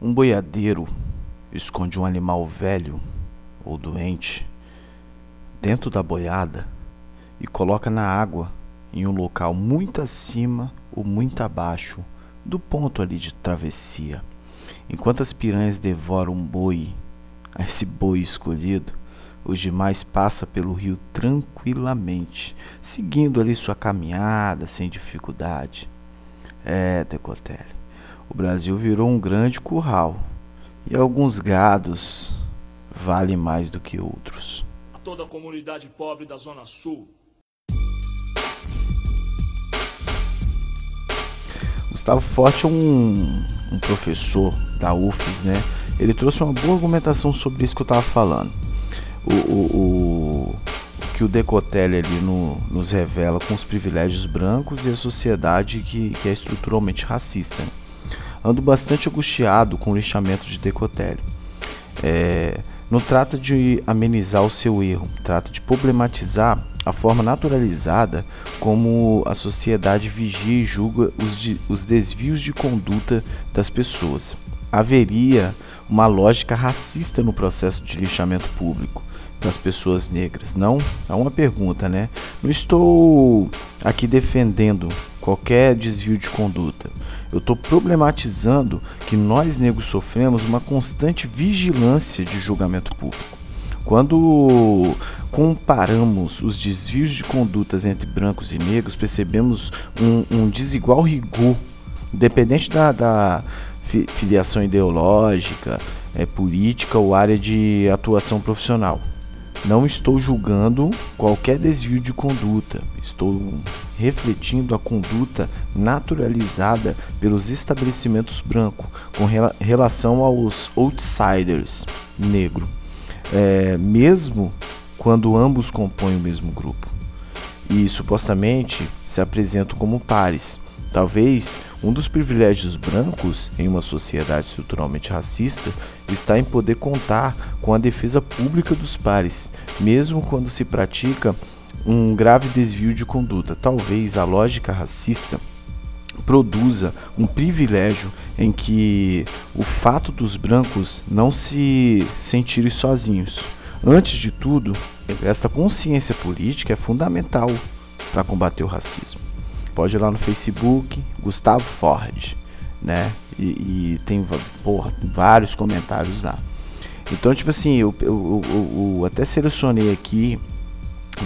Um boiadeiro esconde um animal velho ou doente dentro da boiada e coloca na água em um local muito acima ou muito abaixo do ponto ali de travessia. Enquanto as piranhas devoram um boi, esse boi escolhido, os demais passa pelo rio tranquilamente, seguindo ali sua caminhada sem dificuldade. É, Decotelli, Brasil virou um grande curral e alguns gados valem mais do que outros. A toda a comunidade pobre da Zona Sul. Gustavo Forte é um, um professor da UFES, né? Ele trouxe uma boa argumentação sobre isso que eu estava falando. O, o, o, que o Decotelli ali no, nos revela com os privilégios brancos e a sociedade que, que é estruturalmente racista. Né? Ando bastante angustiado com o lixamento de Decotelli. É, não trata de amenizar o seu erro, trata de problematizar a forma naturalizada como a sociedade vigia e julga os, de, os desvios de conduta das pessoas. Haveria uma lógica racista no processo de lixamento público das pessoas negras? Não? É uma pergunta, né? Não estou aqui defendendo qualquer desvio de conduta. Eu estou problematizando que nós negros sofremos uma constante vigilância de julgamento público. Quando comparamos os desvios de condutas entre brancos e negros, percebemos um, um desigual rigor, independente da, da filiação ideológica, é, política ou área de atuação profissional. Não estou julgando qualquer desvio de conduta, estou refletindo a conduta naturalizada pelos estabelecimentos brancos com relação aos outsiders negro, é, mesmo quando ambos compõem o mesmo grupo. E supostamente se apresentam como pares. Talvez um dos privilégios brancos em uma sociedade estruturalmente racista está em poder contar com a defesa pública dos pares, mesmo quando se pratica um grave desvio de conduta. Talvez a lógica racista produza um privilégio em que o fato dos brancos não se sentirem sozinhos. Antes de tudo, esta consciência política é fundamental para combater o racismo pode ir lá no Facebook, Gustavo Ford, né? E, e tem porra, vários comentários lá. Então, tipo assim, eu, eu, eu, eu até selecionei aqui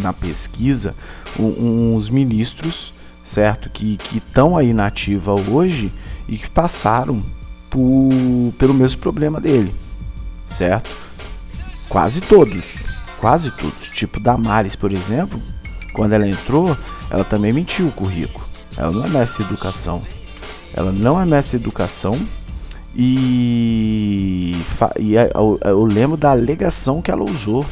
na pesquisa uns ministros, certo? Que estão aí na ativa hoje e que passaram por, pelo mesmo problema dele, certo? Quase todos, quase todos. Tipo Damares, por exemplo, quando ela entrou, ela também mentiu o currículo. Ela não é mestre de educação. Ela não é mestre de educação. E, e eu, eu lembro da alegação que ela usou.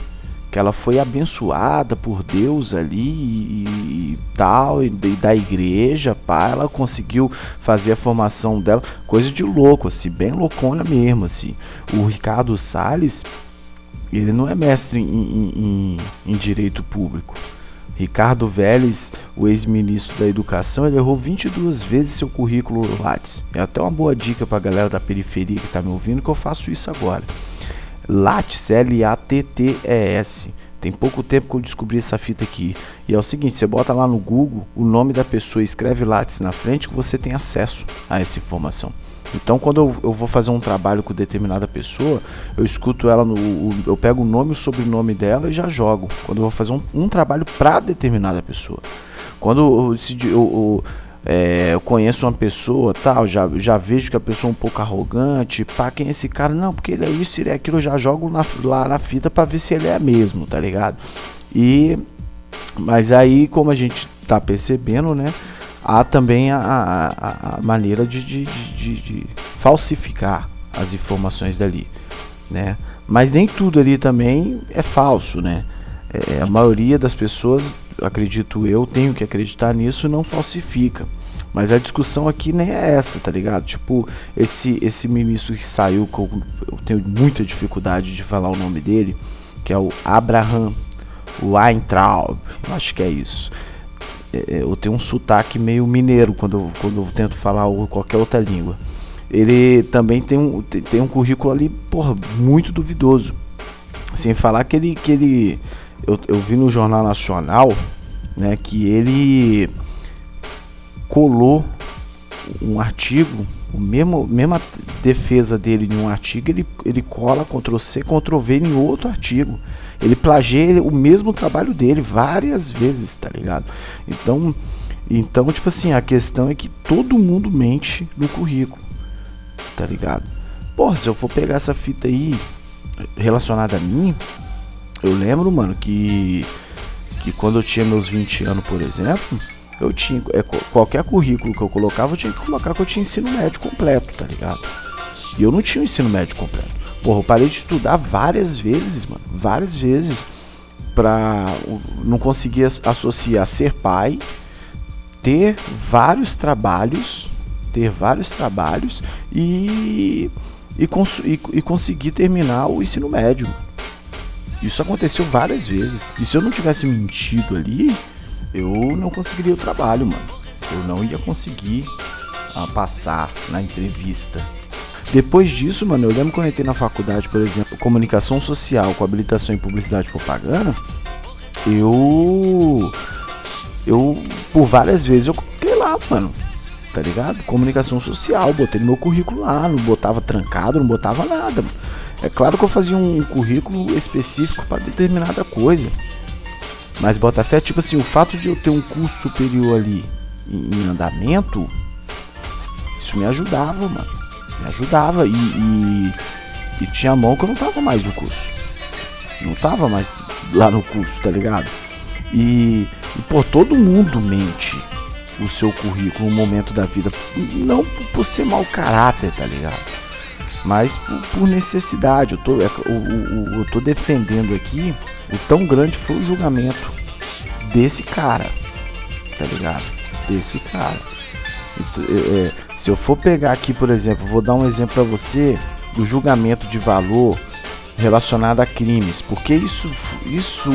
Que ela foi abençoada por Deus ali e, e tal, e, e da igreja, pá, ela conseguiu fazer a formação dela, coisa de louco, assim, bem loucona mesmo, assim. O Ricardo Salles, ele não é mestre em, em, em, em direito público. Ricardo Vélez, o ex-ministro da Educação, ele errou 22 vezes seu currículo Lattes. É até uma boa dica para a galera da periferia que está me ouvindo que eu faço isso agora. Lattes, L-A-T-T-E-S. Tem pouco tempo que eu descobri essa fita aqui. E é o seguinte, você bota lá no Google o nome da pessoa, escreve Lattes na frente que você tem acesso a essa informação. Então, quando eu, eu, vou fazer um trabalho com determinada pessoa, eu escuto ela no. Eu pego o nome e o sobrenome dela e já jogo. Quando eu vou fazer um, um trabalho para determinada pessoa. Quando eu, eu, eu, é, eu, conheço uma pessoa, tal, já, já vejo que a pessoa é um pouco arrogante, pá, quem é esse cara? Não, porque ele é isso, ele é aquilo, eu já jogo na, lá na fita para ver se ele é mesmo, tá ligado? E. Mas aí, como a gente tá percebendo, né? Há também a, a, a maneira de, de, de, de, falsificar as informações dali, né? Mas nem tudo ali também é falso, né? É, a maioria das pessoas, acredito eu, tenho que acreditar nisso, não falsifica. Mas a discussão aqui nem é essa, tá ligado? Tipo, esse, esse ministro que saiu, com, eu tenho muita dificuldade de falar o nome dele, que é o Abraham Weintraub, eu acho que é isso. É, é, eu tenho um sotaque meio mineiro quando eu, quando eu tento falar qualquer outra língua. ele também tem um, tem um currículo ali, porra, muito duvidoso. Sem falar que ele. Que ele eu, eu vi no Jornal Nacional né, que ele colou um artigo, o mesmo, mesma defesa dele em um artigo, ele, ele cola Ctrl C, Ctrl V em outro artigo. Ele plageia o mesmo trabalho dele várias vezes, tá ligado? Então, então, tipo assim, a questão é que todo mundo mente no currículo, tá ligado? Porra, se eu for pegar essa fita aí relacionada a mim, eu lembro, mano, que que quando eu tinha meus 20 anos, por exemplo, eu tinha é, qualquer currículo que eu colocava, eu tinha que colocar que eu tinha ensino médio completo, tá ligado? E eu não tinha o ensino médio completo. Porra, eu parei de estudar várias vezes, mano, várias vezes pra não conseguir associar ser pai, ter vários trabalhos, ter vários trabalhos e e, cons e, e conseguir terminar o ensino médio. Isso aconteceu várias vezes. E se eu não tivesse mentido ali, eu não conseguiria o trabalho, mano. Eu não ia conseguir uh, passar na entrevista. Depois disso, mano, eu lembro quando eu entrei na faculdade, por exemplo, comunicação social com habilitação em publicidade e propaganda, eu. Eu, por várias vezes, eu coloquei lá, mano. Tá ligado? Comunicação social, botei no meu currículo lá, não botava trancado, não botava nada, mano. É claro que eu fazia um currículo específico para determinada coisa. Mas Botafé, tipo assim, o fato de eu ter um curso superior ali em, andamento, isso me ajudava, mano. Me ajudava. E, e, e, tinha mão que eu não tava mais no curso. Não tava mais lá no curso, tá ligado? E, e pô, todo mundo mente o seu currículo no momento da vida. Não por ser mau caráter, tá ligado? mas por, por necessidade. Eu tô, é, eu, eu tô defendendo aqui o tão grande foi o julgamento desse cara, tá ligado? Desse cara. É, é, se eu for pegar aqui, por exemplo, vou dar um exemplo para você do julgamento de valor relacionado a crimes, porque isso, isso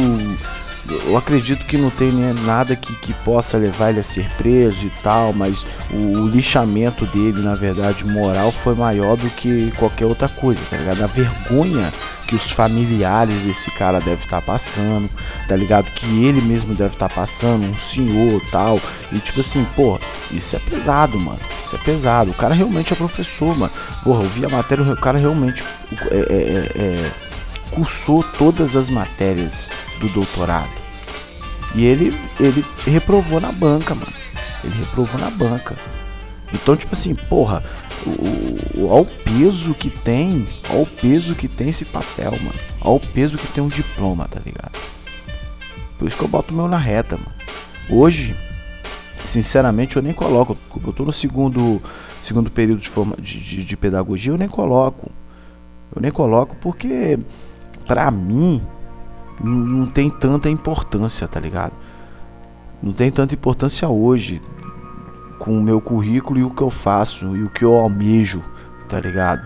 eu acredito que não tem nada que, que possa levar ele a ser preso e tal, mas o, o, lixamento dele, na verdade, moral foi maior do que qualquer outra coisa, tá ligado? A vergonha que os familiares desse cara devem estar tá passando, tá ligado? Que ele mesmo deve estar tá passando, um senhor tal. E tipo assim, pô, isso é pesado, mano. Isso é pesado. O cara realmente é professor, mano. Porra, eu vi a matéria, o cara realmente é, é, é, é cursou todas as matérias do doutorado. E ele, ele reprovou na banca, mano. Ele reprovou na banca. Então, tipo assim, porra, o, o, ao peso que tem, ao peso que tem esse papel, mano. Ao peso que tem um diploma, tá ligado? Por isso que eu boto o meu na reta, mano. Hoje, sinceramente, eu nem coloco. Eu tô no segundo, segundo período de, forma, de, de, de pedagogia, eu nem coloco. Eu nem coloco porque pra mim, não tem tanta importância, tá ligado? Não tem tanta importância hoje com o meu currículo e o que eu faço e o que eu almejo, tá ligado?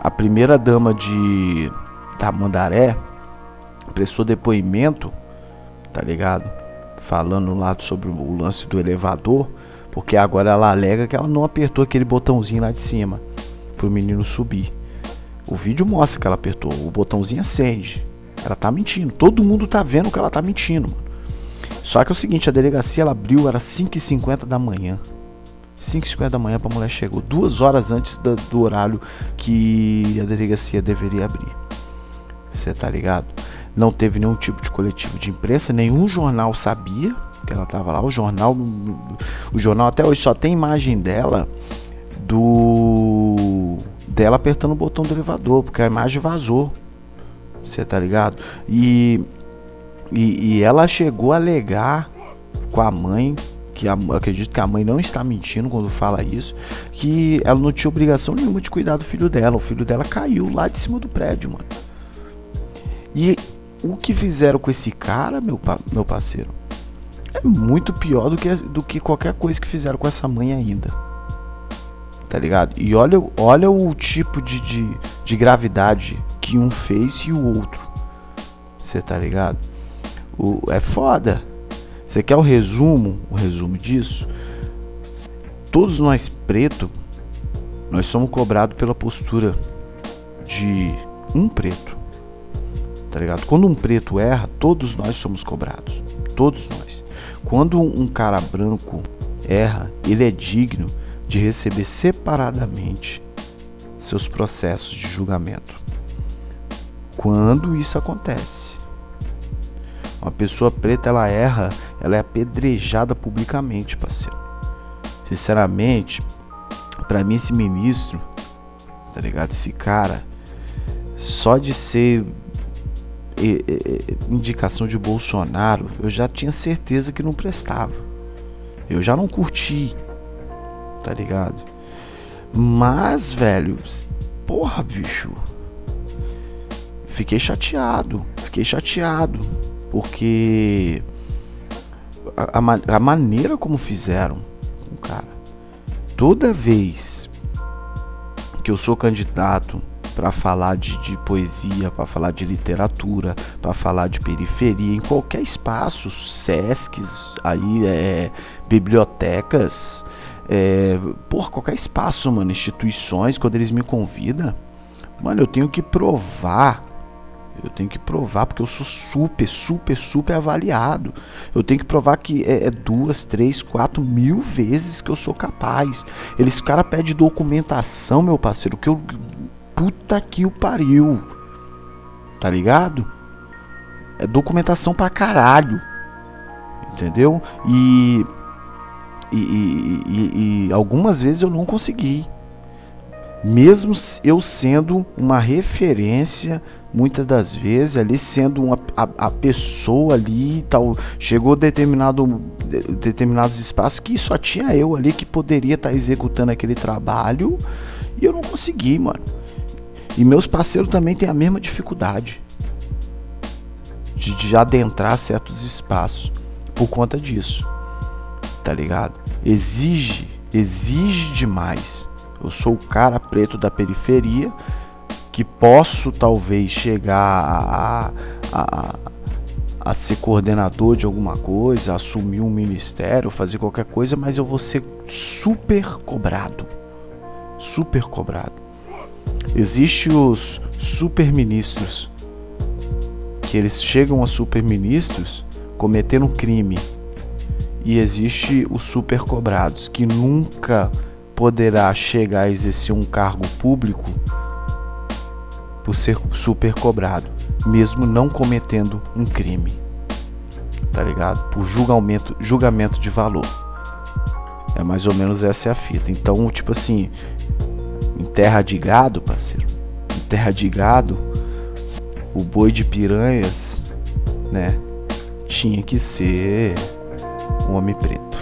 A primeira dama de da Mandaré prestou depoimento, tá ligado? Falando lá sobre o lance do elevador, porque agora ela alega que ela não apertou aquele botãozinho lá de cima pro menino subir. O vídeo mostra que ela apertou, o botãozinho acende. Ela tá mentindo. Todo mundo tá vendo que ela tá mentindo, mano. Só que é o seguinte, a delegacia ela abriu, era 5h50 da manhã. 5h50 da manhã a mulher chegou. Duas horas antes do, do horário que a delegacia deveria abrir. Você tá ligado? Não teve nenhum tipo de coletivo de imprensa, nenhum jornal sabia que ela tava lá. O jornal, o jornal até hoje só tem imagem dela do dela apertando o botão do elevador, porque a imagem vazou. Você tá ligado? E, e, e, ela chegou a alegar com a mãe, que a, acredito que a mãe não está mentindo quando fala isso, que ela não tinha obrigação nenhuma de cuidar do filho dela. O filho dela caiu lá de cima do prédio, mano. E o que fizeram com esse cara, meu, meu parceiro, é muito pior do que, do que qualquer coisa que fizeram com essa mãe ainda tá ligado? E olha, olha o tipo de, de, de gravidade que um fez e o outro. Você tá ligado? O, é foda. Você quer o resumo, o resumo disso? Todos nós preto, nós somos cobrados pela postura de um preto. Tá ligado? Quando um preto erra, todos nós somos cobrados. Todos nós. Quando um cara branco erra, ele é digno de receber separadamente seus processos de julgamento. Quando isso acontece, uma pessoa preta ela erra, ela é apedrejada publicamente, parceiro. Sinceramente, para mim esse ministro, tá ligado? Esse cara, só de ser indicação de Bolsonaro, eu já tinha certeza que não prestava. Eu já não curti, tá ligado? Mas, velho, porra, bicho. Fiquei chateado, fiquei chateado, porque a, a, a maneira como fizeram o cara, toda vez que eu sou candidato para falar de, de poesia, para falar de literatura, para falar de periferia, em qualquer espaço, SESCs, aí, é, bibliotecas, é, por qualquer espaço, mano, instituições, quando eles me convidam, mano, eu tenho que provar. Eu tenho que provar porque eu sou super, super, super avaliado. Eu tenho que provar que é, é duas, três, quatro mil vezes que eu sou capaz. Eles, cara, pede documentação, meu parceiro, que eu puta que o pariu. Tá ligado? É documentação pra caralho. Entendeu? E e, e, e, e, algumas vezes eu não consegui. Mesmo eu sendo uma referência, muitas das vezes, ali sendo uma, a, a pessoa ali tal, chegou determinado, determinados espaços que só tinha eu ali que poderia estar tá executando aquele trabalho e eu não consegui, mano. E meus parceiros também têm a mesma dificuldade de, de adentrar certos espaços por conta disso. Tá ligado? Exige, exige demais. Eu sou o cara preto da periferia que posso talvez chegar a, a, a, ser coordenador de alguma coisa, assumir um ministério, fazer qualquer coisa, mas eu vou ser super cobrado. Super cobrado. Existe os superministros que eles chegam a superministros cometendo crime. E existe os supercobrados que nunca poderá chegar a exercer um cargo público por ser super cobrado, mesmo não cometendo um crime. Tá ligado? Por julgamento, julgamento de valor. É mais ou menos essa é a fita. Então, tipo assim, em terra de gado, parceiro, em terra de gado, o boi de piranhas, né, tinha que ser um homem preto.